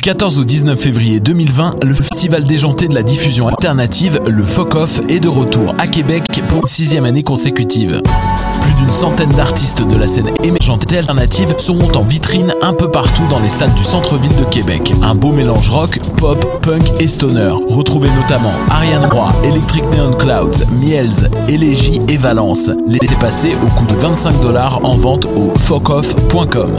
Du 14 au 19 février 2020, le festival déjanté de la diffusion alternative, le FOC-OFF, est de retour à Québec pour une sixième année consécutive. Plus d'une centaine d'artistes de la scène émergente et alternative seront en vitrine un peu partout dans les salles du centre-ville de Québec. Un beau mélange rock, pop, punk et stoner. Retrouvez notamment Ariane Roy, Electric Neon Clouds, Miels, Élégie et Valence. L'été passé au coût de 25 dollars en vente au focoff.com.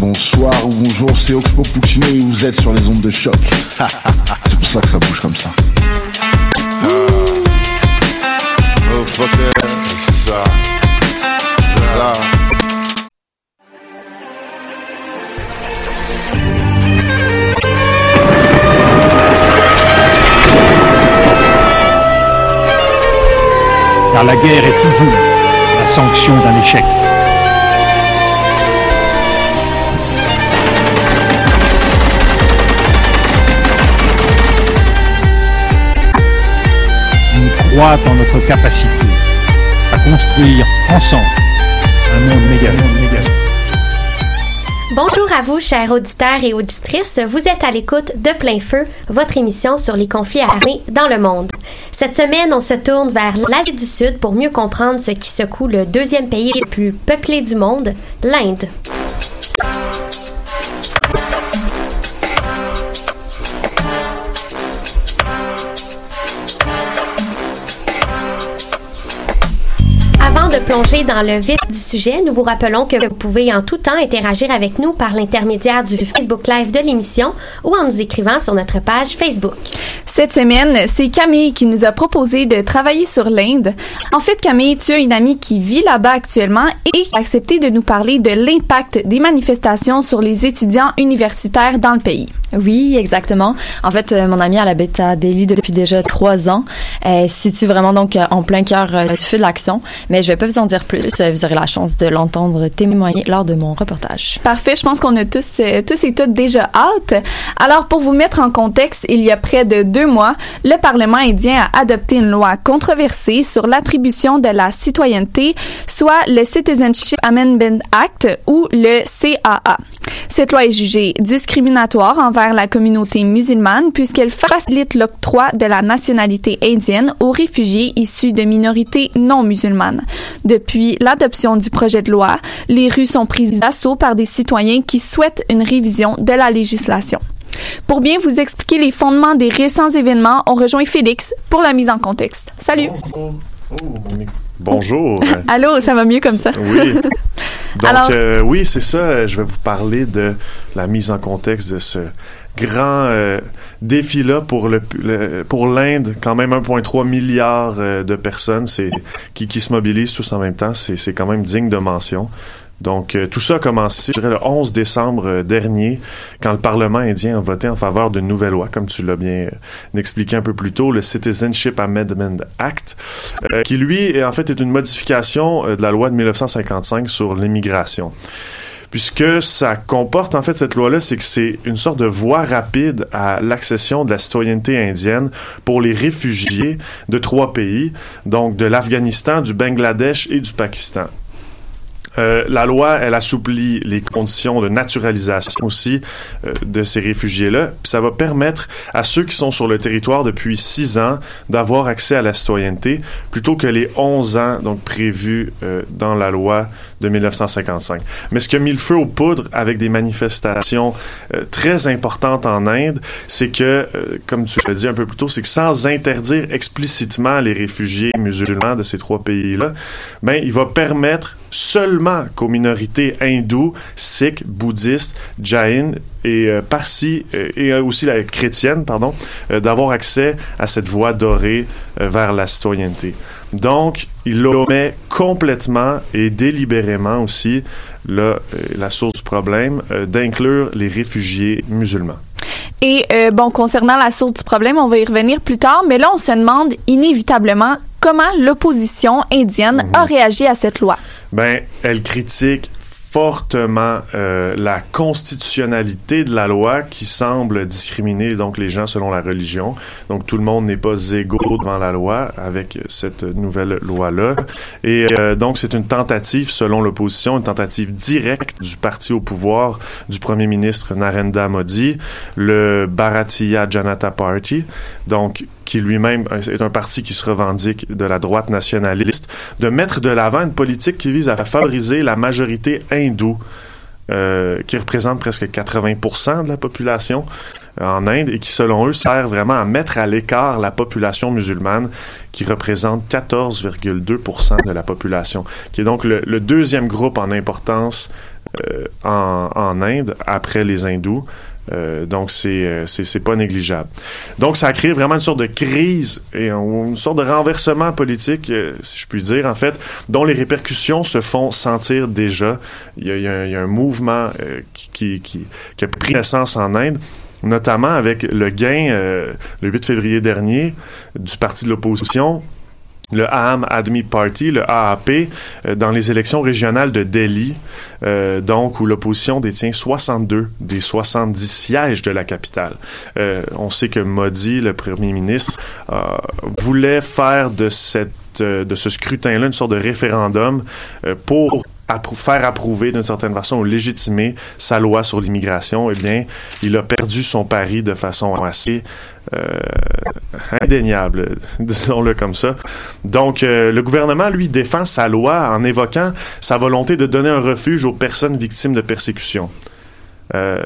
Bonsoir ou bonjour, c'est Oxpo Puccino et vous êtes sur les ondes de choc. c'est pour ça que ça bouge comme ça. Oh, c'est ça. Car la guerre est toujours la sanction d'un échec. Notre capacité à construire ensemble un monde. Bonjour à vous, chers auditeurs et auditrices. Vous êtes à l'écoute de Plein Feu, votre émission sur les conflits armés dans le monde. Cette semaine, on se tourne vers l'Asie du Sud pour mieux comprendre ce qui secoue le deuxième pays le plus peuplé du monde, l'Inde. Plonger dans le vif du sujet, nous vous rappelons que vous pouvez en tout temps interagir avec nous par l'intermédiaire du Facebook Live de l'émission ou en nous écrivant sur notre page Facebook. Cette semaine, c'est Camille qui nous a proposé de travailler sur l'Inde. En fait, Camille, tu as une amie qui vit là-bas actuellement et qui a accepté de nous parler de l'impact des manifestations sur les étudiants universitaires dans le pays. Oui, exactement. En fait, euh, mon amie, elle habite à Delhi depuis déjà trois ans. Elle se situe vraiment donc euh, en plein cœur euh, du feu de l'action. Mais je vais pas vous en dire plus. Euh, Vous aurez la chance de l'entendre témoigner lors de mon reportage. Parfait, je pense qu'on a tous, euh, tous et toutes déjà hâte. Alors, pour vous mettre en contexte, il y a près de deux mois, le Parlement indien a adopté une loi controversée sur l'attribution de la citoyenneté, soit le Citizenship Amendment Act ou le CAA. Cette loi est jugée discriminatoire envers la communauté musulmane puisqu'elle facilite l'octroi de la nationalité indienne aux réfugiés issus de minorités non musulmanes. Depuis l'adoption du projet de loi, les rues sont prises d'assaut par des citoyens qui souhaitent une révision de la législation. Pour bien vous expliquer les fondements des récents événements, on rejoint Félix pour la mise en contexte. Salut. Allô, ça va mieux comme ça? Oui. Donc, Alors- euh, oui, c'est ça. Je vais vous parler de la mise en contexte de ce grand euh, défi-là pour le, le- pour l'Inde. Quand même 1,3 milliard euh, de personnes c'est, qui, qui se mobilisent tous en même temps. C'est, c'est quand même digne de mention. Donc, euh, tout ça a commencé, je dirais, le 11 décembre euh, dernier, quand le Parlement indien a voté en faveur d'une nouvelle loi, comme tu l'as bien euh, expliqué un peu plus tôt, le Citizenship Amendment Act, euh, qui, lui, est, en fait, est une modification de la loi de 1955 sur l'immigration. puisque ça comporte en fait cette loi-là, c'est que c'est une sorte de voie rapide à l'accession de la citoyenneté indienne pour les réfugiés de trois pays, donc de l'Afghanistan, du Bangladesh et du Pakistan. Euh, la loi, elle assouplit les conditions de naturalisation aussi euh, de ces réfugiés-là. Puis ça va permettre à ceux qui sont sur le territoire depuis six ans d'avoir accès à la citoyenneté plutôt que les 11 ans donc prévus euh, dans la loi de 1955. Mais ce qui a mis le feu aux poudres avec des manifestations euh, très importantes en Inde, c'est que, euh, comme tu l'as dit un peu plus tôt, c'est que sans interdire explicitement les réfugiés musulmans de ces trois pays-là, ben, il va permettre seulement qu'aux minorités hindoues, sikhs, bouddhistes, jain et euh, parsi euh, et aussi la chrétienne, pardon, d'avoir accès à cette voie dorée vers la citoyenneté. Donc, il omet complètement et délibérément aussi euh, la source du problème euh, d'inclure les réfugiés musulmans. Et euh, bon, concernant la source du problème, on va y revenir plus tard, mais là, on se demande inévitablement comment l'opposition indienne a réagi à cette loi. Ben, elle critique fortement euh, la constitutionnalité de la loi qui semble discriminer donc les gens selon la religion. Donc tout le monde n'est pas égaux devant la loi avec cette nouvelle loi-là. Et euh, donc c'est une tentative selon l'opposition, une tentative directe du parti au pouvoir du premier ministre Narendra Modi, le Bharatiya Janata Party, donc qui lui-même est un parti qui se revendique de la droite nationaliste, de mettre de l'avant une politique qui vise à favoriser la majorité hindoue, euh, qui représente presque 80% de la population euh, en Inde et qui, selon eux, sert vraiment à mettre à l'écart la population musulmane, qui représente 14,2% de la population, qui est donc le, deuxième groupe en importance euh, en Inde après les hindous. Euh, donc c'est euh, c'est c'est pas négligeable. Donc ça a créé vraiment une sorte de crise et un- une sorte de renversement politique, euh, si je puis dire en fait, dont les répercussions se font sentir déjà. Il y a, il y a un, il y a un mouvement euh, qui, qui, qui a pris naissance en Inde notamment avec le gain le 8 février dernier du parti de l'opposition le Aam Admi Party, le AAP, euh, dans les élections régionales de Delhi, euh, donc où l'opposition détient 62 des 70 sièges de la capitale. Euh, on sait que Modi, le premier ministre, euh, voulait faire de cette de ce scrutin-là une sorte de référendum pour faire approuver d'une certaine façon ou légitimer sa loi sur l'immigration, eh bien, il a perdu son pari de façon assez indéniable, disons-le comme ça. Donc, euh, le gouvernement, lui, défend sa loi en évoquant sa volonté de donner un refuge aux personnes victimes de persécution. Euh,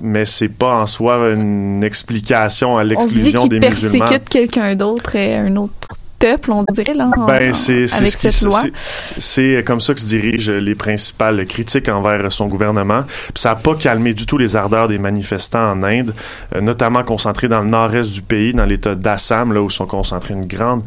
mais c'est pas en soi une explication à On se dit l'exclusion qu'il des musulmans. persécute quelqu'un d'autre et un autre peuple, on dirait, là, en- Ben, c'est c'est avec ce qui- cette loi. c'est- C'est comme ça que se dirigent les principales critiques envers son gouvernement. Puis ça n'a pas calmé du tout les ardeurs des manifestants en Inde, euh, notamment concentrés dans le nord-est du pays, dans l'État d'Assam, là où sont concentrées une grande,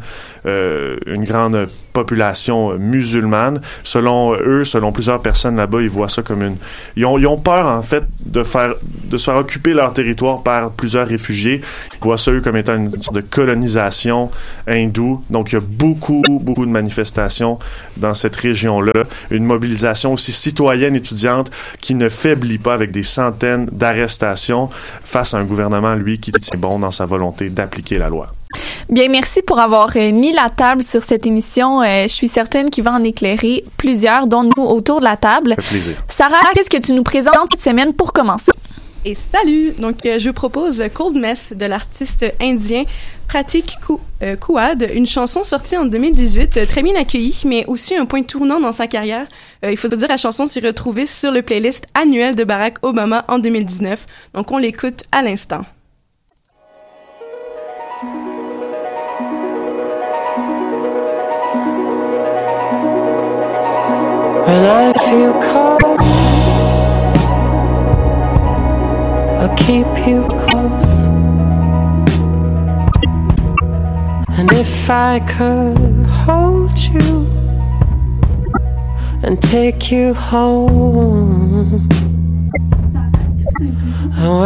euh, une grande population musulmane. Selon eux, selon plusieurs personnes là-bas, ils voient ça comme une... Ils ont, ils ont peur, en fait, de, faire, de se faire occuper leur territoire par plusieurs réfugiés. Ils voient ça, eux, comme étant une sorte de colonisation hindoue. Donc, il y a beaucoup, beaucoup de manifestations dans cette région-là. Une mobilisation aussi citoyenne étudiante qui ne faiblit pas avec des centaines d'arrestations face à un gouvernement, lui, qui tient bon dans sa volonté d'appliquer la loi. Bien, merci pour avoir euh, mis la table sur cette émission. Euh, je suis certaine qu'il va en éclairer plusieurs, dont nous autour de la table. Ça fait plaisir. Sarah, qu'est-ce que tu nous présentes cette semaine pour commencer? Et salut! Donc, euh, je vous propose Cold Mess de l'artiste indien Pratik Kou- euh, Kouad, une chanson sortie en 2018, euh, très bien accueillie, mais aussi un point tournant dans sa carrière. Euh, il faut dire, la chanson s'est retrouvée sur le playlist annuel de Barack Obama en 2019. Donc, on l'écoute à l'instant. When I feel cold, I'll keep you close. And if I could hold you and take you home, and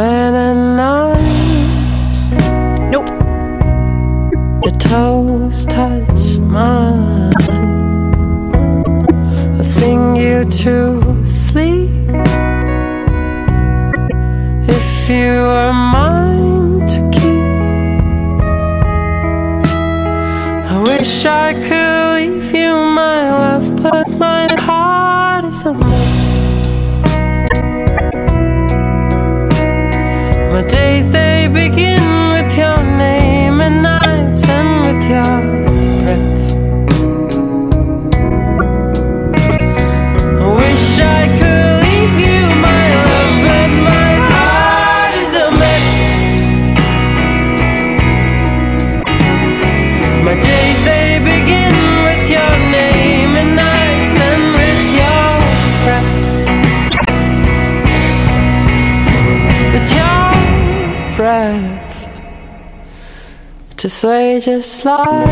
sway just like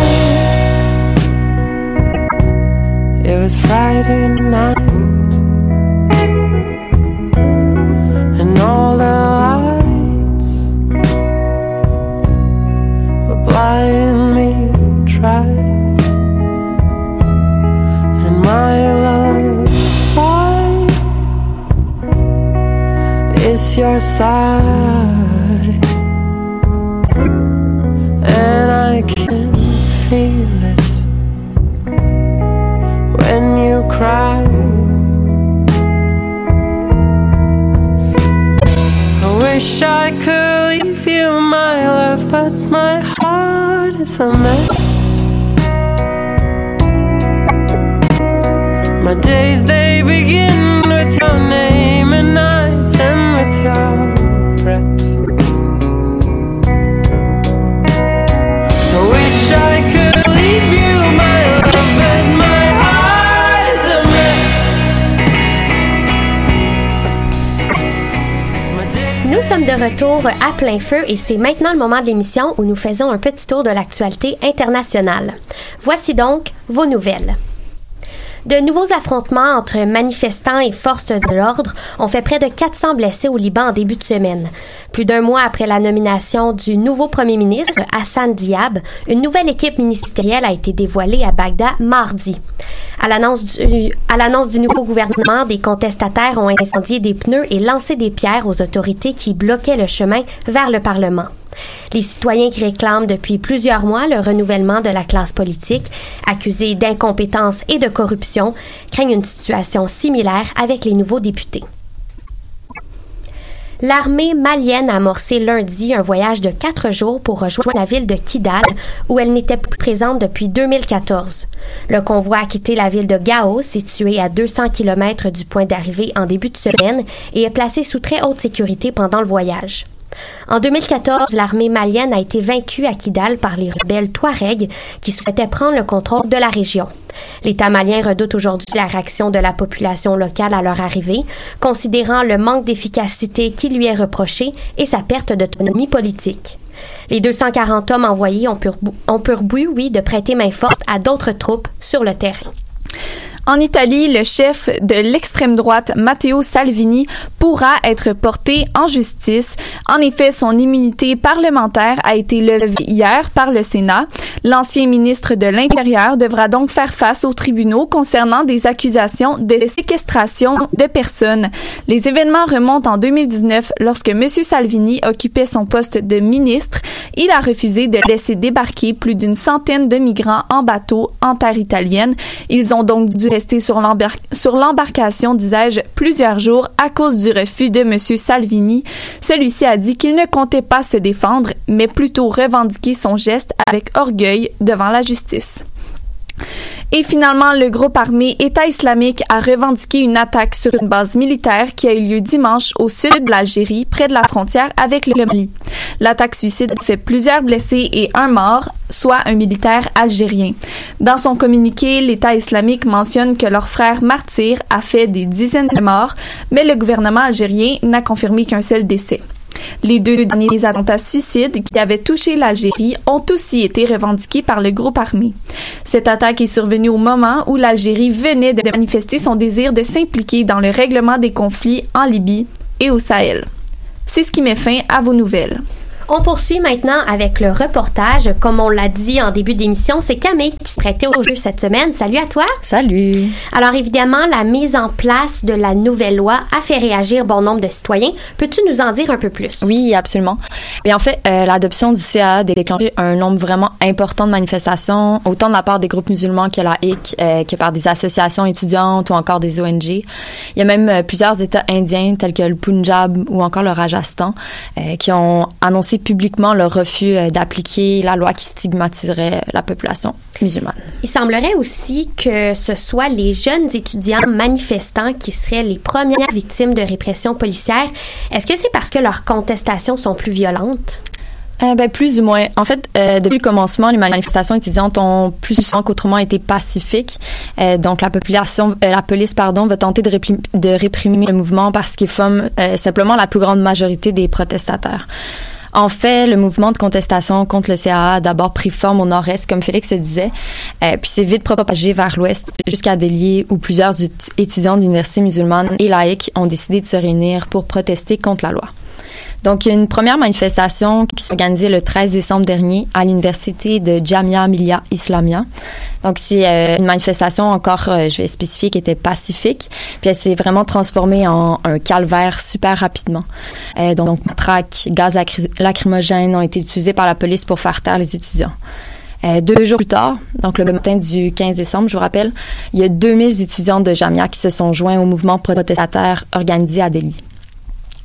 it was Friday night, and all the lights were blind me dry, and my love is your side, I could leave you, my love, but my heart is a mess. My days they begin with your name and nights end with your sommes de retour à plein feu et c'est maintenant le moment de l'émission où nous faisons un petit tour de l'actualité internationale. Voici donc vos nouvelles. De nouveaux affrontements entre manifestants et forces de l'ordre ont fait près de 400 blessés au Liban en début de semaine. Plus d'un mois après la nomination du nouveau premier ministre, Hassan Diab, une nouvelle équipe ministérielle a été dévoilée à Bagdad mardi. À l'annonce du, nouveau gouvernement, des contestataires ont incendié des pneus et lancé des pierres aux autorités qui bloquaient le chemin vers le Parlement. Les citoyens qui réclament depuis plusieurs mois le renouvellement de la classe politique, accusés d'incompétence et de corruption, craignent une situation similaire avec les nouveaux députés. L'armée malienne a amorcé lundi un voyage de quatre jours pour rejoindre la ville de Kidal, où elle n'était plus présente depuis 2014. Le convoi a quitté la ville de Gao, située à 200 km du point d'arrivée en début de semaine, et est placé sous très haute sécurité pendant le voyage. En 2014, l'armée malienne a été vaincue à Kidal par les rebelles Touaregs qui souhaitaient prendre le contrôle de la région. L'État malien redoute aujourd'hui la réaction de la population locale à leur arrivée, considérant le manque d'efficacité qui lui est reproché et sa perte d'autonomie politique. Les 240 hommes envoyés ont pour, ont oui, de prêter main forte à d'autres troupes sur le terrain. En Italie, le chef de l'extrême droite, Matteo Salvini, pourra être porté en justice. En effet, son immunité parlementaire a été levée hier par le Sénat. L'ancien ministre de l'Intérieur devra donc faire face aux tribunaux concernant des accusations de séquestration de personnes. Les événements remontent en 2019 lorsque M. Salvini occupait son poste de ministre. Il a refusé de laisser débarquer plus d'une centaine de migrants en bateau en terre italienne. Ils ont donc dû rester sur l'embarcation, disais-je, plusieurs jours à cause du refus de M. Salvini. Celui-ci a dit qu'il ne comptait pas se défendre, mais plutôt revendiquer son geste avec orgueil devant la justice. Et finalement, le groupe armé État islamique a revendiqué une attaque sur une base militaire qui a eu lieu dimanche au sud de l'Algérie, près de la frontière avec le Mali. L'attaque suicide a fait plusieurs blessés et un mort, soit un militaire algérien. Dans son communiqué, l'État islamique mentionne que leur frère martyr a fait des dizaines de morts, mais le gouvernement algérien n'a confirmé qu'un seul décès. Les deux derniers attentats suicides qui avaient touché l'Algérie ont aussi été revendiqués par le groupe armé. Cette attaque est survenue au moment où l'Algérie venait de manifester son désir de s'impliquer dans le règlement des conflits en Libye et au Sahel. C'est ce qui met fin à vos nouvelles. On poursuit maintenant avec le reportage. Comme on l'a dit en début d'émission, c'est Camille qui se prêtait au jeu cette semaine. Salut à toi. Salut. Alors évidemment, la mise en place de la nouvelle loi a fait réagir bon nombre de citoyens. Peux-tu nous en dire un peu plus? Oui, absolument. Et en fait, euh, l'adoption du CA a déclenché un nombre vraiment important de manifestations, autant de la part des groupes musulmans que la HIC, euh, que par des associations étudiantes ou encore des ONG. Il y a même euh, plusieurs États indiens tels que le Punjab ou encore le Rajasthan qui ont annoncé publiquement leur refus euh, d'appliquer la loi qui stigmatiserait la population musulmane. Il semblerait aussi que ce soit les jeunes étudiants manifestants qui seraient les premières victimes de répression policière. Est-ce que c'est parce que leurs contestations sont plus violentes? Euh, ben, plus ou moins. En fait, euh, depuis le commencement, les manifestations étudiantes ont plus souvent qu'autrement été pacifiques. Euh, donc, la population, la police, pardon, va tenter de, réprim- de réprimer le mouvement parce qu'il forme euh, simplement la plus grande majorité des protestateurs. En fait, le mouvement de contestation contre le CAA a d'abord pris forme au nord-est, comme Félix le disait, euh, puis s'est vite propagé vers l'ouest jusqu'à Delhi, où plusieurs étudiants d'universités musulmanes et laïques ont décidé de se réunir pour protester contre la loi. Donc, il y a une première manifestation qui s'est organisée le 13 décembre dernier à l'université de Jamia Millia Islamia. Donc, c'est euh, une manifestation encore, euh, je vais spécifier, qui était pacifique. Puis, elle s'est vraiment transformée en un calvaire super rapidement. Euh, donc, trac, gaz lacry- lacrymogène ont été utilisés par la police pour faire taire les étudiants. Euh, deux jours plus tard, donc le matin du 15 décembre, je vous rappelle, il y a 2000 étudiants de Jamia qui se sont joints au mouvement protestataire organisé à Delhi.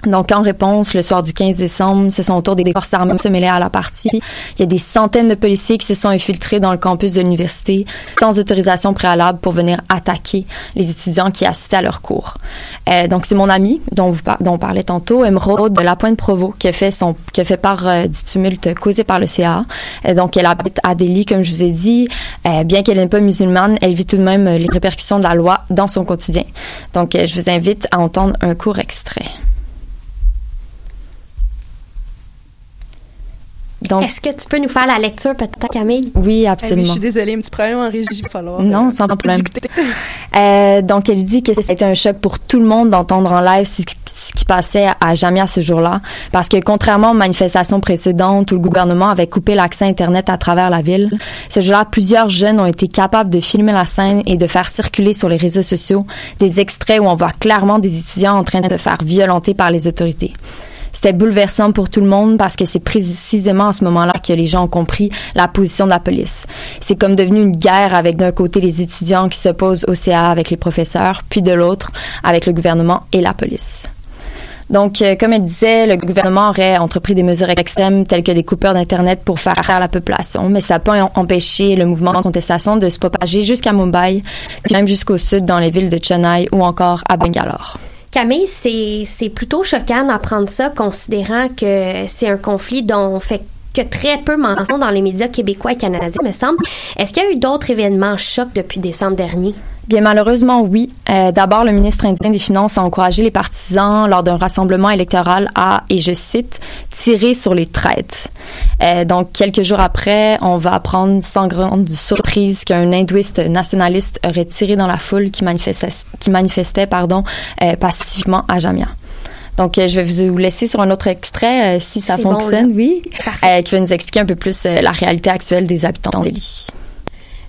Donc, en réponse, le soir du 15 décembre, ce sont autour des forces armées se mêler à la partie. Il y a des centaines de policiers qui se sont infiltrés dans le campus de l'université sans autorisation préalable pour venir attaquer les étudiants qui assistaient à leurs cours. Euh, donc, c'est mon ami dont, vous dont on parlait tantôt, Emeraude de La Pointe Provo, qui a fait son, qui a fait part euh, du tumulte causé par le CA. Euh, donc, elle habite à Delhi, comme je vous ai dit. Euh, bien qu'elle n'est pas musulmane, elle vit tout de même les répercussions de la loi dans son quotidien. Donc, je vous invite à entendre un court extrait. Donc, Est-ce que tu peux nous faire la lecture, peut-être, Camille? oui, Eh, absolument. je suis désolée, un petit problème en régie, il va falloir. Non, euh, sans problème. Euh, donc, elle dit que ça a été un choc pour tout le monde d'entendre en live ce, qui- ce qui passait à Jamia ce jour-là. Parce que contrairement aux manifestations précédentes où le gouvernement avait coupé l'accès Internet à travers la ville, ce jour-là, plusieurs jeunes ont été capables de filmer la scène et de faire circuler sur les réseaux sociaux des extraits où on voit clairement des étudiants en train de se faire violenter par les autorités. C'était bouleversant pour tout le monde parce que c'est précisément à ce moment-là que les gens ont compris la position de la police. C'est comme devenu une guerre avec d'un côté les étudiants qui s'opposent au CA avec les professeurs, puis de l'autre avec le gouvernement et la police. Donc, euh, comme elle disait, le gouvernement aurait entrepris des mesures extrêmes telles que des coupures d'Internet pour faire taire la population, mais ça n'a pas empêché le mouvement de contestation de se propager jusqu'à Mumbai, puis même jusqu'au sud dans les villes de Chennai ou encore à Bangalore. Camille, c'est plutôt choquant d'apprendre ça, considérant que c'est un conflit dont on fait que très peu mention dans les médias québécois et canadiens, me semble. Est-ce qu'il y a eu d'autres événements chocs depuis décembre dernier? Bien malheureusement, oui. Euh, D'abord, le ministre indien des Finances a encouragé les partisans lors d'un rassemblement électoral à, et je cite, tirer sur les traites. Euh, donc, quelques jours après, on va apprendre sans grande surprise qu'un hindouiste nationaliste aurait tiré dans la foule qui manifestait, qui manifestait pardon, euh, pacifiquement à Jamia. Donc, je vais vous laisser sur un autre extrait, si ça bon, fonctionne, là. oui, qui va nous expliquer un peu plus la réalité actuelle des habitants de Delhi.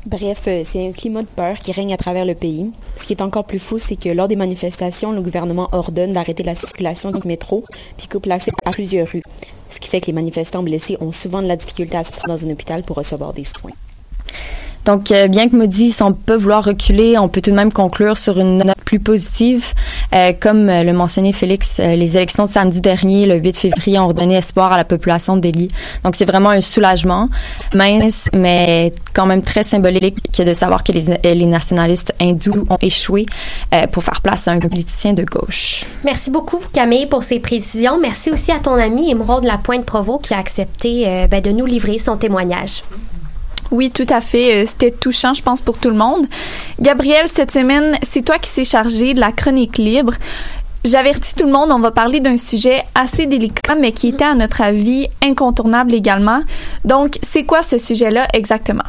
Bref, euh, c'est un climat de peur qui règne à travers le pays. Ce qui est encore plus fou, c'est que lors des manifestations, le gouvernement ordonne d'arrêter la circulation du métro puis coupe l'accès à plusieurs rues. Ce qui fait que les manifestants blessés ont souvent de la difficulté à se rendre dans un hôpital pour recevoir des soins. Donc, euh, bien que Maudit semble pas vouloir reculer, on peut tout de même conclure sur une note plus positive. Euh, comme euh, le mentionnait Félix, euh, les élections de samedi dernier, le 8 février, ont redonné espoir à la population Delhi. Donc, c'est vraiment un soulagement, mince, mais quand même très symbolique que de savoir que les, euh, les nationalistes hindous ont échoué pour faire place à un politicien de gauche. Merci beaucoup, Camille, pour ces précisions. Merci aussi à ton ami Émeraude Lapointe Provo qui a accepté ben, de nous livrer son témoignage. Oui, tout à fait. Euh, C'était touchant, je pense, pour tout le monde. Gabriel, cette semaine, c'est toi qui s'est chargé de la chronique libre. J'avertis tout le monde, on va parler d'un sujet assez délicat, mais qui était, à notre avis, incontournable également. Donc, c'est quoi ce sujet-là exactement?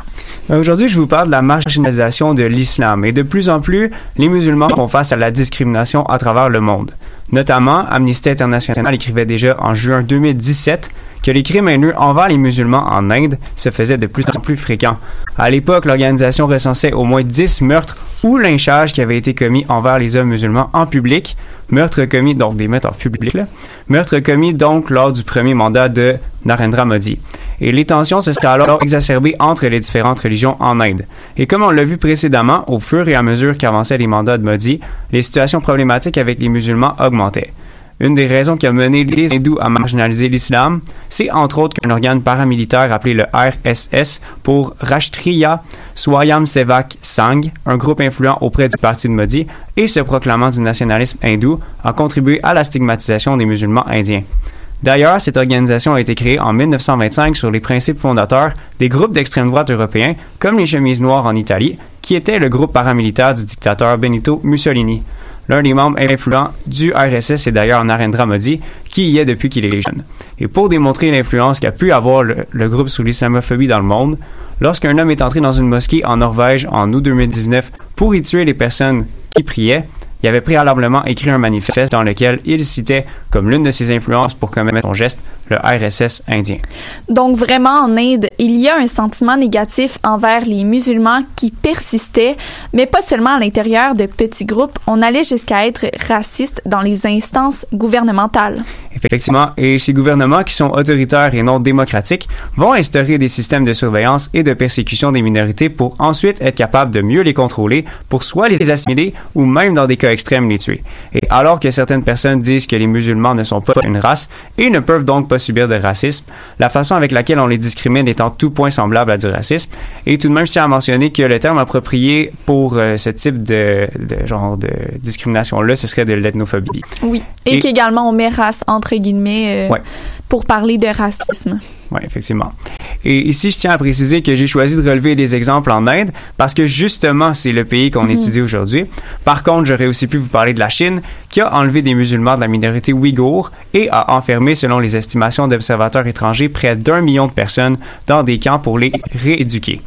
Ben, Aujourd'hui, je vous parle de la marginalisation de l'islam et de plus en plus, les musulmans font face à la discrimination à travers le monde. Notamment, Amnesty International écrivait déjà en juin 2017 que les crimes haineux envers les musulmans en Inde se faisaient de plus en plus fréquents. À l'époque, l'organisation recensait au moins 10 meurtres ou lynchages qui avaient été commis envers les hommes musulmans en public, meurtres commis, donc des meurtres en public, là, meurtres commis donc lors du premier mandat de Narendra Modi. Et les tensions se seraient alors exacerbées entre les différentes religions en Inde. Et comme on l'a vu précédemment, au fur et à mesure qu'avançaient les mandats de Modi, les situations problématiques avec les musulmans augmentaient. Une des raisons qui a mené les hindous à marginaliser l'islam, c'est entre autres qu'un organe paramilitaire appelé le RSS pour Rashtriya Swayam Sevak Sangh, un groupe influent auprès du parti de Modi et se proclamant du nationalisme hindou, a contribué à la stigmatisation des musulmans indiens. D'ailleurs, cette organisation a été créée en 1925 sur les principes fondateurs des groupes d'extrême droite européens, comme les Chemises Noires en Italie, qui était le groupe paramilitaire du dictateur Benito Mussolini. L'un des membres influents du RSS est d'ailleurs Narendra Modi, qui y est depuis qu'il est jeune. Et pour démontrer l'influence qu'a pu avoir le, le groupe sur l'islamophobie dans le monde, lorsqu'un homme est entré dans une mosquée en Norvège en août 2019 pour y tuer les personnes qui priaient, il avait préalablement écrit un manifeste dans lequel il citait comme l'une de ses influences pour commettre son geste le RSS indien. Donc vraiment en Inde, il y a un sentiment négatif envers les musulmans qui persistait, mais pas seulement à l'intérieur de petits groupes, on allait jusqu'à être raciste dans les instances gouvernementales. Effectivement, et ces gouvernements qui sont autoritaires et non démocratiques vont instaurer des systèmes de surveillance et de persécution des minorités pour ensuite être capables de mieux les contrôler, pour soit les assimiler ou même dans des cas extrêmes les tuer. Et alors que certaines personnes disent que les musulmans ne sont pas une race et ne peuvent donc pas subir de racisme, la façon avec laquelle on les discrimine est en tout point semblable à du racisme. Et tout de même, je tiens à mentionner que le terme approprié pour euh, ce type de, de genre de discrimination-là, ce serait de l'ethnophobie. Oui. Et, Et- qu'également on met race entre guillemets euh, Ouais. pour parler de racisme. Oui, effectivement. Et ici, je tiens à préciser que j'ai choisi de relever des exemples en Inde parce que justement, c'est le pays qu'on Mhm. étudie aujourd'hui. Par contre, j'aurais aussi pu vous parler de la Chine qui a enlevé des musulmans de la minorité ouïghour et a enfermé, selon les estimations d'observateurs étrangers, près d'un million de personnes dans des camps pour les rééduquer.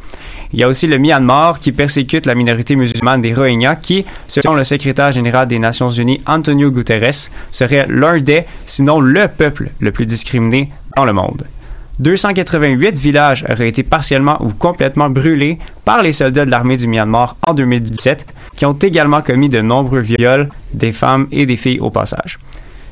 Il y a aussi le Myanmar qui persécute la minorité musulmane des Rohingyas qui, selon le secrétaire général des Nations Unies Antonio Guterres, serait l'un des, sinon le peuple le plus discriminé dans le monde. 288 villages auraient été partiellement ou complètement brûlés par les soldats de l'armée du Myanmar en 2017, qui ont également commis de nombreux viols des femmes et des filles au passage.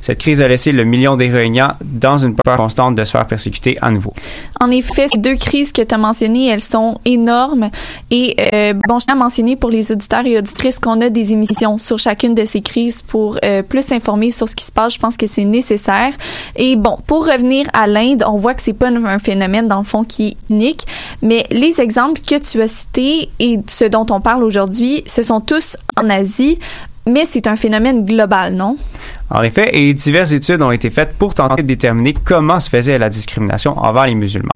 Cette crise a laissé le million Rohingyas dans une peur constante de se faire persécuter à nouveau. En effet, ces deux crises que tu as mentionnées, elles sont énormes. Et euh, bon, je tiens à mentionner pour les auditeurs et auditrices qu'on a des émissions sur chacune de ces crises pour euh, plus s'informer sur ce qui se passe. Je pense que c'est nécessaire. Et bon, pour revenir à l'Inde, on voit que c'est pas un un phénomène dans le fond qui est unique, mais les exemples que tu as cités et ce dont on parle aujourd'hui, ce sont tous en Asie, mais c'est un phénomène global, non? En effet, et diverses études ont été faites pour tenter de déterminer comment se faisait la discrimination envers les musulmans.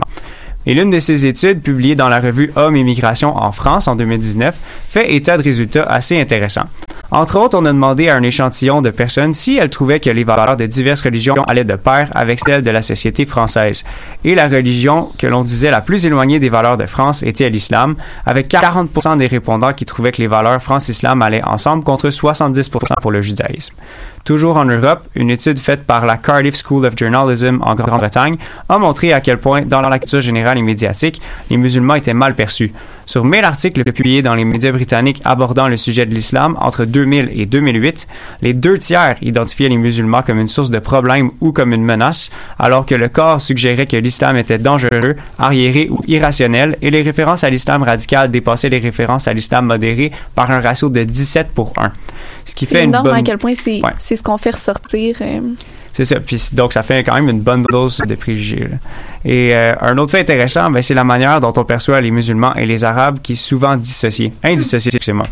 Et l'une de ces études, publiée dans la revue Hommes et Migration en France en 2019, fait état de résultats assez intéressants. Entre autres, on a demandé à un échantillon de personnes si elles trouvaient que les valeurs de diverses religions allaient de pair avec celles de la société française. Et la religion que l'on disait la plus éloignée des valeurs de France était l'islam, avec 40% des répondants qui trouvaient que les valeurs France-Islam allaient ensemble contre 70% pour le judaïsme. Toujours en Europe, une étude faite par la Cardiff School of Journalism en Grande-Bretagne a montré à quel point, dans la culture générale et médiatique, les musulmans étaient mal perçus. Sur 1000 articles publiés dans les médias britanniques abordant le sujet de l'islam entre 2000 et 2008, les deux tiers identifiaient les musulmans comme une source de problème ou comme une menace, alors que le corps suggérait que l'islam était dangereux, arriéré ou irrationnel, et les références à l'islam radical dépassaient les références à l'islam modéré par un ratio de 17 pour 1. Ce qui C'est fait une bonne... à quel point c'est Ouais. ce qu'on fait ressortir. euh, C'est ça. Puis donc, ça fait quand même une bonne dose de préjugés. là. Et euh, un autre fait intéressant, ben, c'est la manière dont on perçoit les musulmans et les arabes qui est souvent excusez-moi.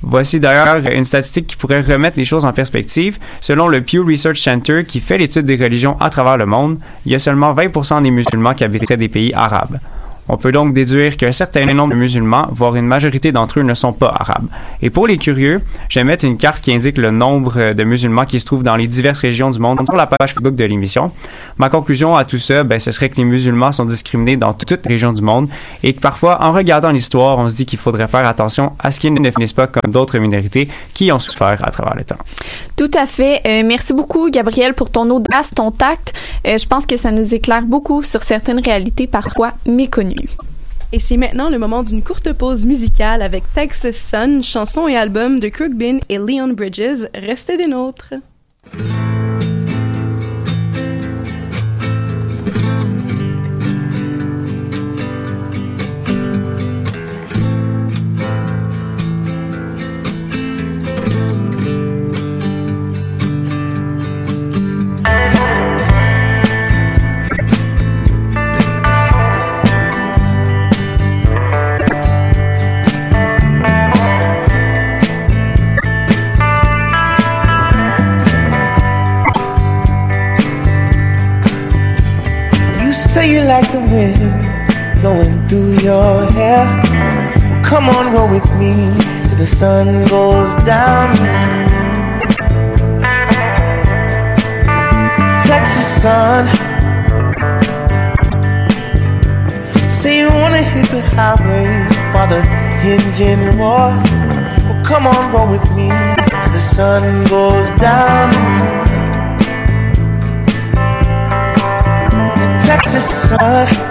Voici d'ailleurs une statistique qui pourrait remettre les choses en perspective. Selon le Pew Research Center qui fait l'étude des religions à travers le monde, il y a seulement 20% des musulmans qui habiteraient des pays arabes. On peut donc déduire qu'un certain nombre de musulmans, voire une majorité d'entre eux, ne sont pas arabes. Et pour les curieux, je vais mettre une carte qui indique le nombre de musulmans qui se trouvent dans les diverses régions du monde sur la page Facebook de l'émission. Ma conclusion à tout ça, ben, ce serait que les musulmans sont discriminés dans toutes les régions du monde et que parfois, en regardant l'histoire, on se dit qu'il faudrait faire attention à ce qu'ils ne finissent pas comme d'autres minorités qui ont souffert à travers le temps. Tout à fait. Euh, merci beaucoup, Gabriel, pour ton audace, ton tact. Euh, je pense que ça nous éclaire beaucoup sur certaines réalités parfois méconnues. Et c'est maintenant le moment d'une courte pause musicale avec Texas Sun, chanson et album de Kirk Bin et Leon Bridges. Restez des nôtres. Sun goes down. Texas sun. Say you wanna hit the highway for the engine roars. Well, come on, roll with me till the sun goes down. Texas sun.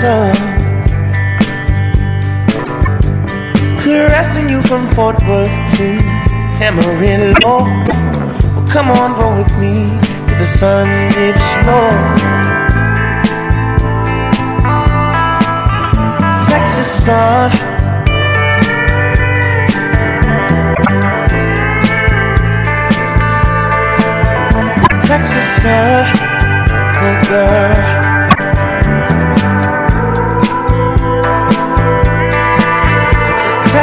Sun. Caressing you from Fort Worth to Amarillo. Well, come on, roll with me to the sun dips low. Texas sun. Texas sun, oh girl.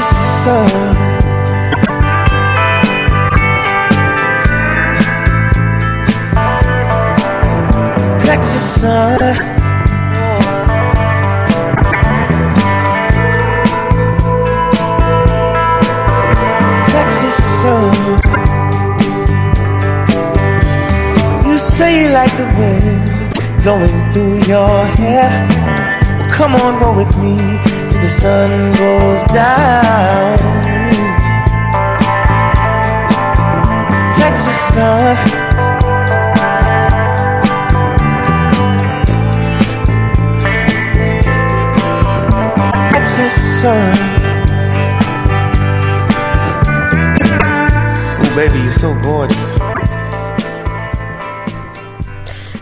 sun. Texas sun. Texas sun. You say you like the wind blowing through your hair. Well, come on, roll with me the sun goes down. Texas sun. Texas sun. Oh, baby, you're so gorgeous.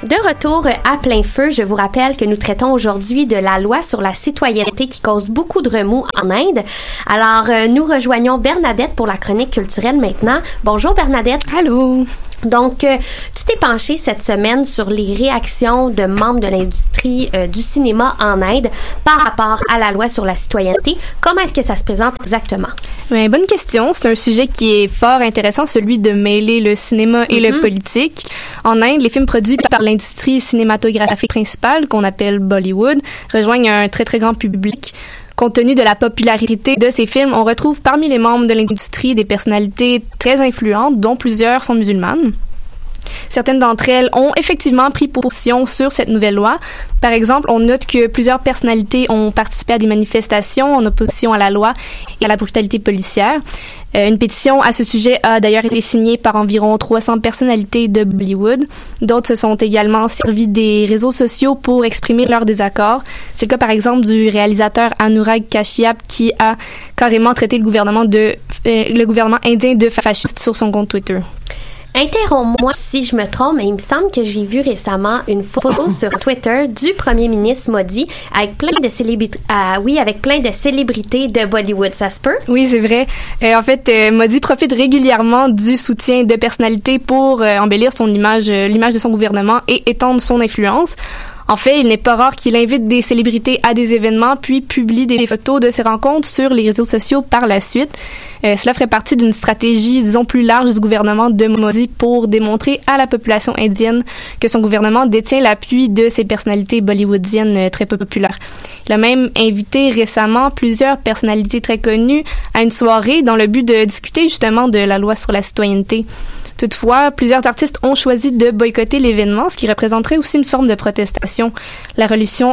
De retour à plein feu, je vous rappelle que nous traitons aujourd'hui de la loi sur la citoyenneté qui cause beaucoup de remous en Inde. Alors, euh, nous rejoignons Bernadette pour la chronique culturelle maintenant. Bonjour Bernadette. Allô. Donc, euh, tu t'es penchée cette semaine sur les réactions de membres de l'industrie euh, du cinéma en Inde par rapport à la loi sur la citoyenneté. Comment est-ce que ça se présente exactement? Ben, bonne question. C'est un sujet qui est fort intéressant, celui de mêler le cinéma et le politique. En Inde, les films produits par l'industrie cinématographique principale, qu'on appelle Bollywood, rejoignent un très très grand public. Compte tenu de la popularité de ces films, on retrouve parmi les membres de l'industrie des personnalités très influentes, dont plusieurs sont musulmanes. Certaines d'entre elles ont effectivement pris position sur cette nouvelle loi. Par exemple, on note que plusieurs personnalités ont participé à des manifestations en opposition à la loi et à la brutalité policière. Euh, une pétition à ce sujet a d'ailleurs été signée par environ 300 personnalités de Bollywood. D'autres se sont également servis des réseaux sociaux pour exprimer leur désaccord. C'est le cas par exemple du réalisateur Anurag Kashyap qui a carrément traité le gouvernement de euh, le gouvernement indien de fasciste sur son compte Twitter. Interromps-moi si je me trompe, mais il me semble que j'ai vu récemment une photo sur Twitter du premier ministre Modi avec plein de célébrités, ah oui, avec plein de célébrités de Bollywood. Ça se peut? Oui, c'est vrai. Euh, en fait, euh, Modi profite régulièrement du soutien de personnalités pour euh, embellir son image, l'image de son gouvernement et étendre son influence. En fait, il n'est pas rare qu'il invite des célébrités à des événements puis publie des photos de ses rencontres sur les réseaux sociaux par la suite. Euh, cela ferait partie d'une stratégie, disons, plus large du gouvernement de Modi pour démontrer à la population indienne que son gouvernement détient l'appui de ces personnalités bollywoodiennes euh, très populaires. Il a même invité récemment plusieurs personnalités très connues à une soirée dans le but de discuter justement de la loi sur la citoyenneté. Toutefois, plusieurs artistes ont choisi de boycotter l'événement, ce qui représenterait aussi une forme de protestation. La relation,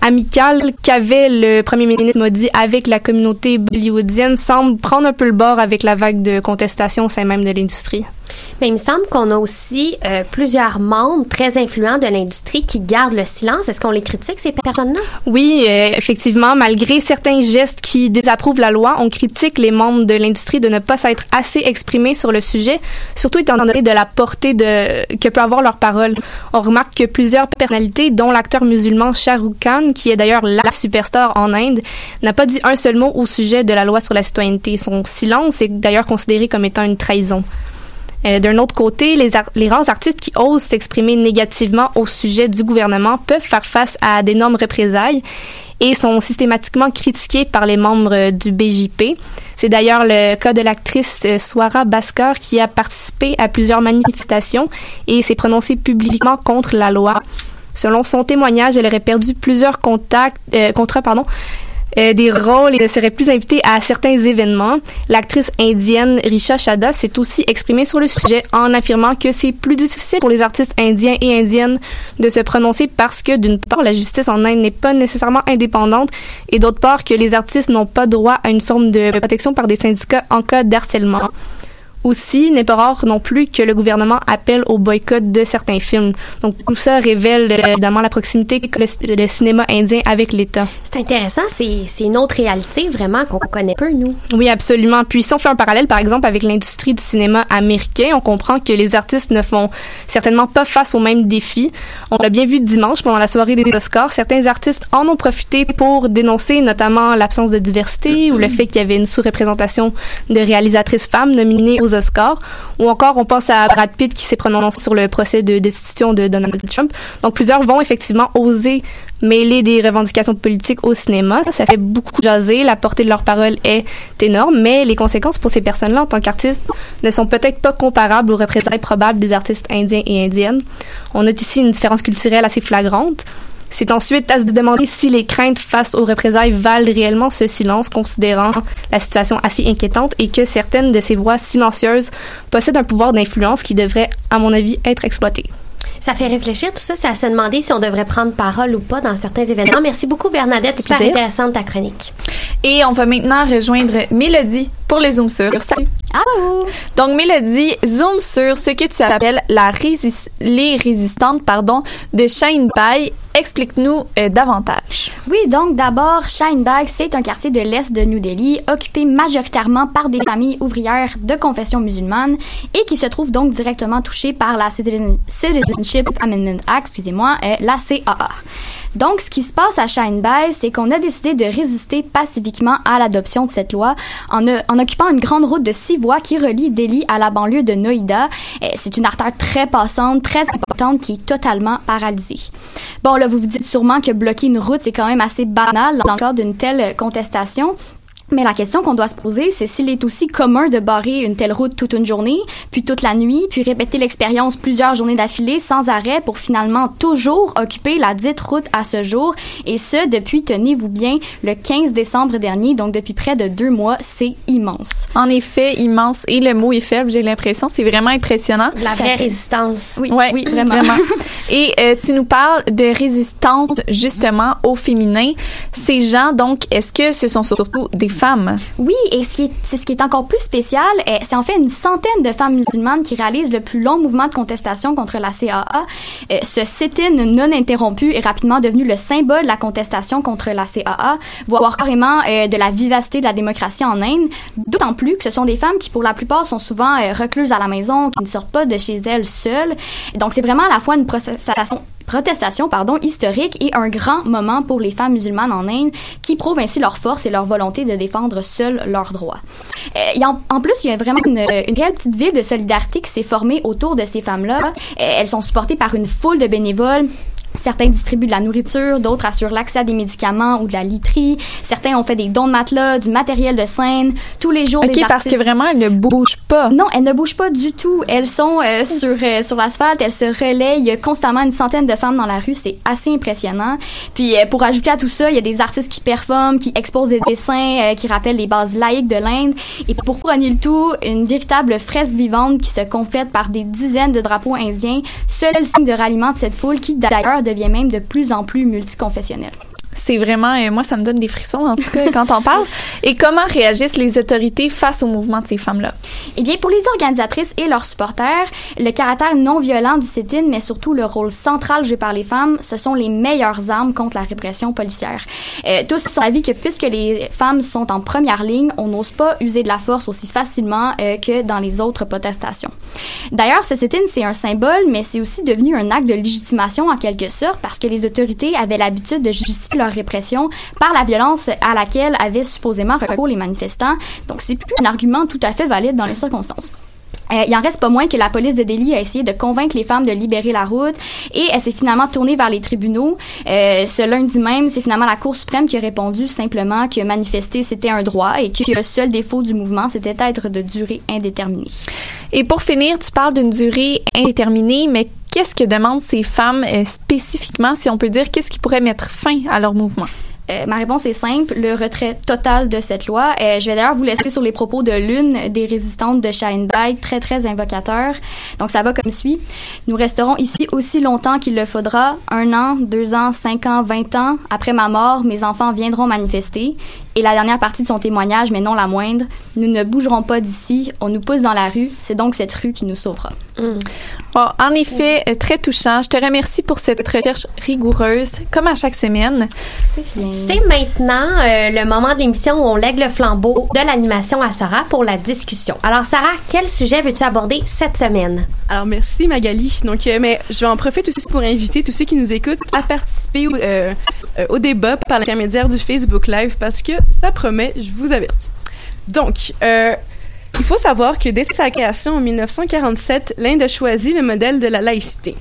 amicale qu'avait le premier ministre Modi avec la communauté bollywoodienne semble prendre un peu le bord avec la vague de contestation au même de l'industrie. Mais il me semble qu'on a aussi euh, plusieurs membres très influents de l'industrie qui gardent le silence. Est-ce qu'on les critique, ces personnes-là? Oui, euh, effectivement, malgré certains gestes qui désapprouvent la loi, on critique les membres de l'industrie de ne pas s'être assez exprimés sur le sujet, surtout étant donné de la portée que peut avoir leur parole. On remarque que plusieurs personnalités, dont l'acteur musulman Shah Rukh Khan, qui est d'ailleurs la superstar en Inde, n'a pas dit un seul mot au sujet de la loi sur la citoyenneté. Son silence est d'ailleurs considéré comme étant une trahison. Euh, D'un autre côté, les, les rares artistes qui osent s'exprimer négativement au sujet du gouvernement peuvent faire face à d'énormes représailles et sont systématiquement critiqués par les membres du BJP. C'est d'ailleurs le cas de l'actrice euh, Swara Baskar qui a participé à plusieurs manifestations et s'est prononcée publiquement contre la loi. Selon son témoignage, elle aurait perdu plusieurs contacts, euh, contrats, pardon, euh, des rôles et serait plus invitée à certains événements. L'actrice indienne Risha Chadha s'est aussi exprimée sur le sujet en affirmant que c'est plus difficile pour les artistes indiens et indiennes de se prononcer parce que d'une part la justice en Inde n'est pas nécessairement indépendante et d'autre part que les artistes n'ont pas droit à une forme de protection par des syndicats en cas d'harcèlement. Aussi, n'est pas rare non plus que le gouvernement appelle au boycott de certains films. Donc tout ça révèle euh, évidemment la proximité que le, le cinéma indien avec l'État. C'est intéressant, c'est c'est une autre réalité vraiment qu'on connaît peu, nous. Oui, absolument. Puis si on fait un parallèle, par exemple, avec l'industrie du cinéma américain, on comprend que les artistes ne font certainement pas face aux mêmes défis. On l'a bien vu dimanche pendant la soirée des Oscars. Certains artistes en ont profité pour dénoncer notamment l'absence de diversité ou le fait qu'il y avait une sous-représentation de réalisatrices femmes nominées aux Oscars. Ou encore, on pense à Brad Pitt qui s'est prononcé sur le procès de destitution de Donald Trump. Donc plusieurs vont effectivement oser mêler des revendications politiques au cinéma. Ça fait beaucoup jaser. La portée de leur parole est énorme, mais les conséquences pour ces personnes-là en tant qu'artistes ne sont peut-être pas comparables aux représailles probables des artistes indiens et indiennes. On note ici une différence culturelle assez flagrante. C'est ensuite à se demander si les craintes face aux représailles valent réellement ce silence, considérant la situation assez inquiétante et que certaines de ces voix silencieuses possèdent un pouvoir d'influence qui devrait, à mon avis, être exploité. Ça fait réfléchir tout ça, c'est à se demander si on devrait prendre parole ou pas dans certains événements. Merci beaucoup Bernadette, super plaisir. intéressante ta chronique. Et on va maintenant rejoindre Mélodie pour les Zoom sur. Salut! Allô! Donc, Mélodie, zoom sur ce que tu appelles la résis- les résistantes pardon, de Shine Bai. Explique-nous euh, davantage. Oui, donc d'abord, Shinebag, c'est un quartier de l'Est de New Delhi, occupé majoritairement par des familles ouvrières de confession musulmane et qui se trouve donc directement touché par la Citizen- Amendment Act, excusez-moi, euh, la CAA. Donc, ce qui se passe à Shinebay, c'est qu'on a décidé de résister pacifiquement à l'adoption de cette loi en, euh, en occupant une grande route de six voies qui relie Delhi à la banlieue de Noida. C'est une artère très passante, très importante, qui est totalement paralysée. Bon, là, vous vous dites sûrement que bloquer une route, c'est quand même assez banal dans le cadre d'une telle contestation. Mais la question qu'on doit se poser, c'est s'il est aussi commun de barrer une telle route toute une journée, puis toute la nuit, puis répéter l'expérience plusieurs journées d'affilée sans arrêt pour finalement toujours occuper la dite route à ce jour, et ce depuis, tenez-vous bien, le 15 décembre dernier, donc depuis près de deux mois, c'est immense. En effet, immense. Et le mot est faible, j'ai l'impression. C'est vraiment impressionnant. La vraie résistance. Oui, Ouais, oui, vraiment. Et euh, tu nous parles de résistantes justement au féminin. Ces gens, donc, est-ce que ce sont surtout des femmes. Oui, et c'est ce qui est encore plus spécial, euh, c'est en fait une centaine de femmes musulmanes qui réalisent le plus long mouvement de contestation contre la CAA. Euh, ce sit-in non interrompu est rapidement devenu le symbole de la contestation contre la CAA, voire carrément euh, de la vivacité de la démocratie en Inde, d'autant plus que ce sont des femmes qui, pour la plupart, sont souvent recluses à la maison, qui ne sortent pas de chez elles seules. Donc, c'est vraiment à la fois une protestation protestation pardon, historique et un grand moment pour les femmes musulmanes en Inde qui prouvent ainsi leur force et leur volonté de défendre seules leurs droits. Euh, en plus, il y a vraiment une, une réelle petite ville de solidarité qui s'est formée autour de ces femmes-là. Euh, elles sont supportées par une foule de bénévoles. Certains distribuent de la nourriture, d'autres assurent l'accès à des médicaments ou de la literie. Certains ont fait des dons de matelas, du matériel de scène. Tous les jours, OK, des parce que vraiment, elles ne bougent pas. non, elles ne bougent pas du tout. Elles sont euh, sur euh, sur l'asphalte, elles se relaient. Il y a constamment une centaine de femmes dans la rue. C'est assez impressionnant. Puis euh, pour ajouter à tout ça, il y a des artistes qui performent, qui exposent des dessins, euh, qui rappellent les bases laïques de l'Inde. Et pour couronner le tout, une véritable fresque vivante qui se complète par des dizaines de drapeaux indiens. Seul signe de ralliement de cette foule qui d'ailleurs devient même de plus en plus multiconfessionnelle. C'est vraiment, euh, moi, ça me donne des frissons, en tout cas, quand on parle. Et comment réagissent les autorités face au mouvement de ces femmes-là? Eh bien, pour les organisatrices et leurs supporters, le caractère non violent du sit-in, mais surtout le rôle central joué par les femmes, ce sont les meilleures armes contre la répression policière. Euh, tous sont d'avis que puisque les femmes sont en première ligne, on n'ose pas user de la force aussi facilement euh, que dans les autres protestations. D'ailleurs, ce sit-in, c'est un symbole, mais c'est aussi devenu un acte de légitimation en quelque sorte parce que les autorités avaient l'habitude de justifier leur répression par la violence à laquelle avaient supposément recours les manifestants. Donc, c'est plus un argument tout à fait valide dans les circonstances. Euh, il en reste pas moins que la police de Delhi a essayé de convaincre les femmes de libérer la route et elle s'est finalement tournée vers les tribunaux. Euh, ce lundi même, c'est finalement la Cour suprême qui a répondu simplement que manifester c'était un droit et que le seul défaut du mouvement c'était d'être de durée indéterminée. Et pour finir, tu parles d'une durée indéterminée, mais qu'est-ce que demandent ces femmes euh, spécifiquement, si on peut dire, qu'est-ce qui pourrait mettre fin à leur mouvement? Euh, ma réponse est simple, le retrait total de cette loi. Euh, je vais d'ailleurs vous laisser sur les propos de l'une des résistantes de Shine très très invocateur. Donc ça va comme suit. Nous resterons ici aussi longtemps qu'il le faudra, un an, deux ans, cinq ans, vingt ans. Après ma mort, mes enfants viendront manifester. Et la dernière partie de son témoignage, mais non la moindre, nous ne bougerons pas d'ici, on nous pousse dans la rue, c'est donc cette rue qui nous sauvera. Bon, en effet, euh, très touchant. Je te remercie pour cette recherche rigoureuse, comme à chaque semaine. C'est maintenant euh, le moment de l'émission où on lègue le flambeau de l'animation à Sarah pour la discussion. Alors Sarah, quel sujet veux-tu aborder cette semaine? Alors merci Magali. Donc, euh, mais je vais en profiter aussi pour inviter tous ceux qui nous écoutent à participer au, euh, euh, débat par l'intermédiaire du Facebook Live parce que ça promet, je vous avertis. Donc, il faut savoir que dès sa création en 1947, l'Inde a choisi le modèle de la laïcité.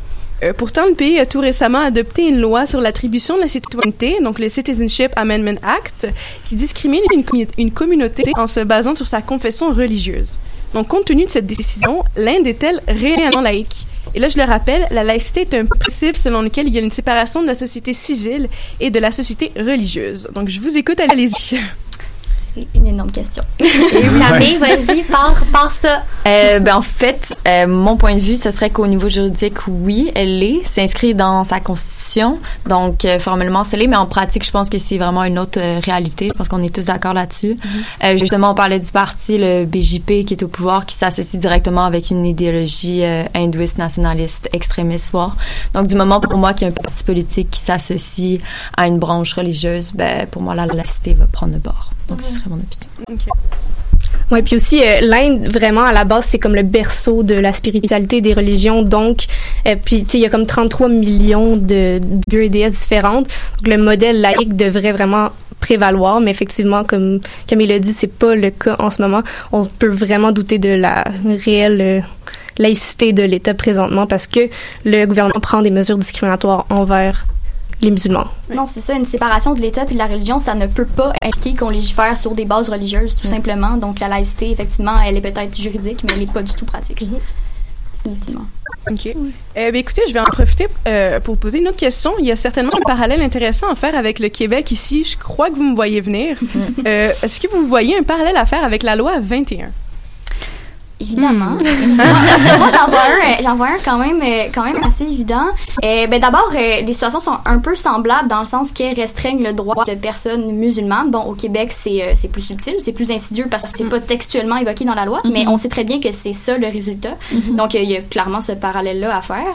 Pourtant, le pays a tout récemment adopté une loi sur l'attribution de la citoyenneté, donc le Citizenship Amendment Act, qui discrimine une communauté en se basant sur sa confession religieuse. Donc, compte tenu de cette décision, l'Inde est-elle réellement laïque? Et là, je le rappelle, la laïcité est un principe selon lequel il y a une séparation de la société civile et de la société religieuse. Donc, je vous écoute, allez-y. C'est une énorme question. Camille, vas-y, pars, pars ça. Euh, ben, en fait, euh, mon point de vue, ce serait qu'au niveau juridique, oui, elle l'est. C'est inscrit dans sa constitution. Donc, euh, formellement, c'est l'est. Mais en pratique, je pense que c'est vraiment une autre euh, réalité. Je pense qu'on est tous d'accord là-dessus. Euh, justement, on parlait du parti, le BJP, qui est au pouvoir, qui s'associe directement avec une idéologie euh, hindouiste, nationaliste, extrémiste, voire. Donc, du moment, pour moi, qu'il y a un parti politique qui s'associe à une branche religieuse, ben, pour moi, la laïcité va prendre le bord. Donc, ce serait mon opinion. Ouais, puis aussi euh, l'Inde vraiment à la base c'est comme le berceau de la spiritualité des religions donc euh, puis tu sais il y a comme 33 millions de dieux et déesses différentes. Donc le modèle laïque devrait vraiment prévaloir mais effectivement comme Camille l'a dit c'est pas le cas en ce moment. On peut vraiment douter de la réelle euh, laïcité de l'État présentement parce que le gouvernement prend des mesures discriminatoires envers les musulmans. Non, c'est ça, une séparation de l'État puis de la religion, ça ne peut pas impliquer qu'on légifère sur des bases religieuses, tout simplement. Donc la laïcité, effectivement, elle est peut-être juridique, mais elle n'est pas du tout pratique. Définitivement. OK. Euh, ben, écoutez, je vais en profiter euh, pour poser une autre question. Il y a certainement un parallèle intéressant à faire avec le Québec ici. Je crois que vous me voyez venir. Euh, Est-ce que vous voyez un parallèle à faire avec la loi 21? Évidemment. Cas, moi, j'en vois un, euh, j'en vois un quand même, euh, quand même assez évident. Euh, ben, d'abord, les situations sont un peu semblables dans le sens qu'elles restreignent le droit de personnes musulmanes. Bon, au Québec, c'est plus subtil, c'est plus insidieux parce que c'est pas textuellement évoqué dans la loi, mais Mhm. on sait très bien que c'est ça le résultat. Donc, il y a clairement ce parallèle-là à faire.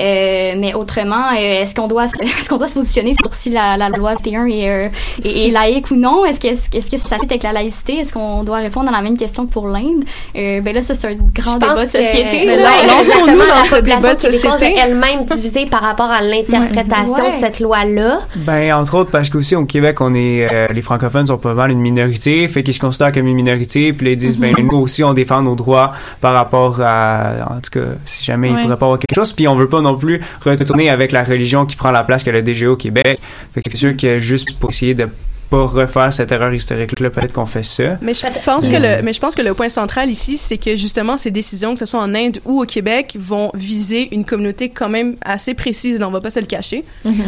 Euh, mais autrement, euh, est-ce qu'on doit, se- est-ce qu'on doit se positionner sur si la, la loi 21 est, euh, est, est laïque ou non? Est-ce que, est-ce que ça fait avec la laïcité? Est-ce qu'on doit répondre à la même question que pour l'Inde? Euh, ben là, ça, c'est un grand Je débat pense de que- société. Mais là. non, exactement, la ce débat population de société. est elle-même divisée par rapport à l'interprétation Ouais. de cette loi-là. Ben, entre autres, parce qu'aussi au Québec, on est, euh, les francophones sont pas mal une minorité, fait qu'ils se considèrent comme une minorité, puis là, ils disent, ben, nous aussi, on défend nos droits par rapport à, en tout cas, si jamais il Ouais. pourrait pas avoir quelque chose, puis on veut pas non plus retourner avec la religion qui prend la place que le DGE au Québec. Fait que c'est sûr que juste pour essayer de pas refaire cette erreur historique-là, peut-être qu'on fait ça. Mais je pense que le, mais je pense que le point central ici, c'est que justement ces décisions, que ce soit en Inde ou au Québec, vont viser une communauté quand même assez précise. On va pas se le cacher.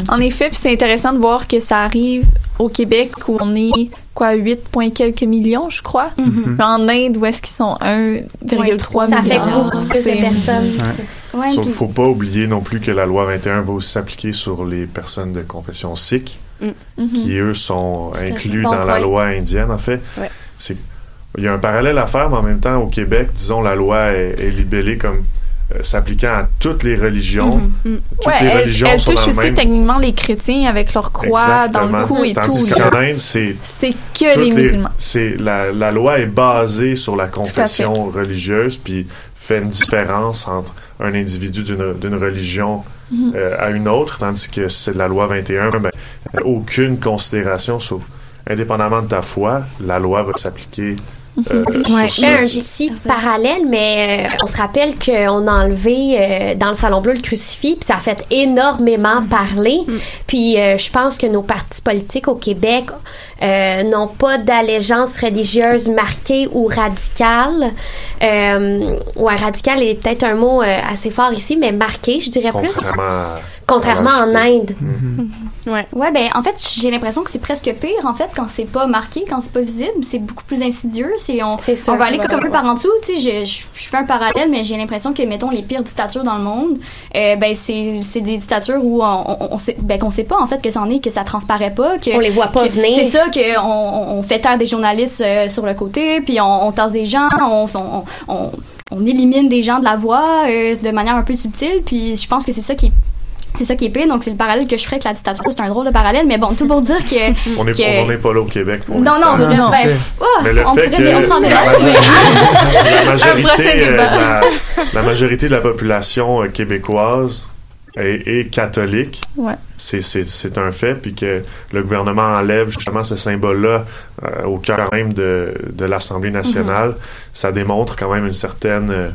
En effet, puis c'est intéressant de voir que ça arrive au Québec où on est quoi 8 points quelques millions, je crois. Mhm. Puis en Inde où est-ce qu'ils sont 1,3 Ça millions. fait beaucoup plus de personnes. Ouais, Sauf puis- faut pas oublier non plus que la loi 21 va aussi s'appliquer sur les personnes de confession sikh, Mm. qui eux sont inclus Bon dans la point. loi indienne en fait. Ouais. C'est il y a un parallèle à faire, mais en même temps au Québec, disons la loi est, est libellée comme euh, s'appliquant à toutes les religions. Mhm. Toutes Ouais, les elle, religions elle sont touche dans le aussi même. techniquement les chrétiens avec leur croix dans le cou et Tandis tout. qu'en là. Inde, c'est C'est que toutes les musulmans. C'est la, la loi est basée sur la confession religieuse, puis fait une différence entre un individu d'une d'une religion Mhm. euh, à une autre, tandis que c'est de la loi 21, ben, euh, aucune considération sur, indépendamment de ta foi, la loi va s'appliquer. euh, Ouais. sur Mais ça. un GC parallèle, mais euh, on se rappelle qu'on a enlevé euh, dans le Salon Bleu le crucifix, puis ça a fait énormément parler. Puis euh, je pense que nos partis politiques au Québec euh, n'ont pas d'allégeance religieuse marquée ou radicale. Euh, ouais, radical est peut-être un mot euh, assez fort ici, mais marqué, je dirais plus. Contrairement à- Contrairement à en Inde. Ouais. Ouais, ben en fait, j'ai l'impression que c'est presque pire en fait quand c'est pas marqué, quand c'est pas visible, c'est beaucoup plus insidieux, c'est on sûr, on va aller comme un peu par en dessous, tu sais, je, je, je fais un parallèle mais j'ai l'impression que mettons les pires dictatures dans le monde, euh, ben c'est c'est des dictatures où on, on, on sait ben qu'on sait pas en fait que c'en est que ça transparaît pas, que On les voit pas que- venir. C'est ça que on, fait taire des journalistes euh, sur le côté, puis on, on tasse des gens, on, on, on, on élimine des gens de la voix euh, de manière un peu subtile, puis je pense que c'est ça qui est c'est ça qui est pire, donc c'est le parallèle que je ferais avec la dictature. C'est un drôle de parallèle, mais bon, tout pour dire que. On n'est que- pas là au Québec pour Non, non, vraiment, ben, ah, Mais le on fait pourrait que on prend des la, majorité, la Un majorité, prochain euh, débat. la, la majorité de la population euh, québécoise est, est catholique, Ouais. c'est, c'est, c'est un fait, puis que le gouvernement enlève justement ce symbole-là euh, au cœur même de, de l'Assemblée nationale, Mhm. ça démontre quand même une certaine, euh,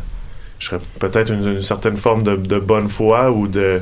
je serais peut-être une, une certaine forme de, de bonne foi ou de...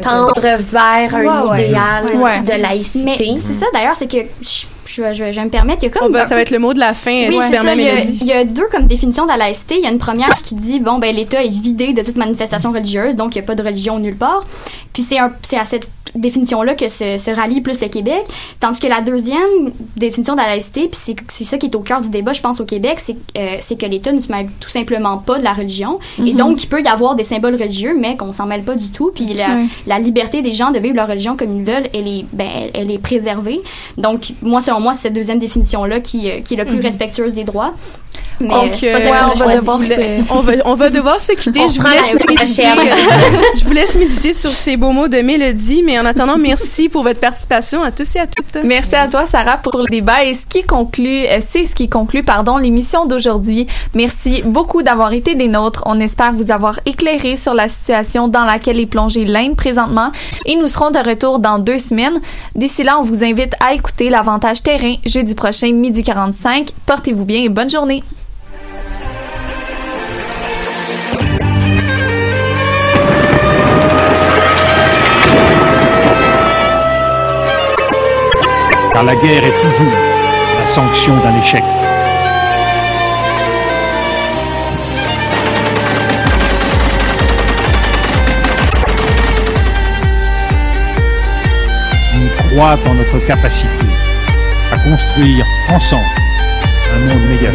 Tendre vers un Ouais, idéal Ouais. de laïcité. Mais c'est ça d'ailleurs, c'est que je, je, je, je vais me permettre, il y a comme. Oh, ben, ça va être le mot de la fin, Oui, c'est Super ça. Il y, a, Mélodie. il y a deux comme définition de la laïcité. Il y a une première qui dit bon ben l'État est vidé de toute manifestation religieuse, donc il n'y a pas de religion nulle part. Puis c'est c'est à cette définition-là que se, se rallie plus le Québec. Tandis que la deuxième définition de la laïcité, puis c'est c'est ça qui est au cœur du débat, je pense, au Québec, c'est euh, c'est que l'État ne se mêle tout simplement pas de la religion. Et Mhm. donc, il peut y avoir des symboles religieux, mais qu'on s'en mêle pas du tout. Puis la, Ouais. la liberté des gens de vivre leur religion comme ils veulent, elle est, ben, elle, elle est préservée. Donc, moi, selon moi, c'est cette deuxième définition-là qui, euh, qui est la plus Mhm. respectueuse des droits. Mais Donc, euh, pas on, va devoir se, on, va, on va devoir se quitter. Je, vous laisse la méditer, je vous laisse méditer sur ces beaux mots de Mélodie. Mais en attendant, merci pour votre participation à tous et à toutes. Merci à toi, Sarah, pour le débat. Et ce qui conclut, euh, c'est ce qui conclut, pardon, l'émission d'aujourd'hui. Merci beaucoup d'avoir été des nôtres. On espère vous avoir éclairé sur la situation dans laquelle est plongée l'Inde présentement. Et nous serons de retour dans deux semaines. D'ici là, on vous invite à écouter l'avantage terrain jeudi prochain, midi 45. Portez-vous bien et bonne journée. car la guerre est toujours la sanction d'un échec. On croit en notre capacité à construire ensemble un monde méga.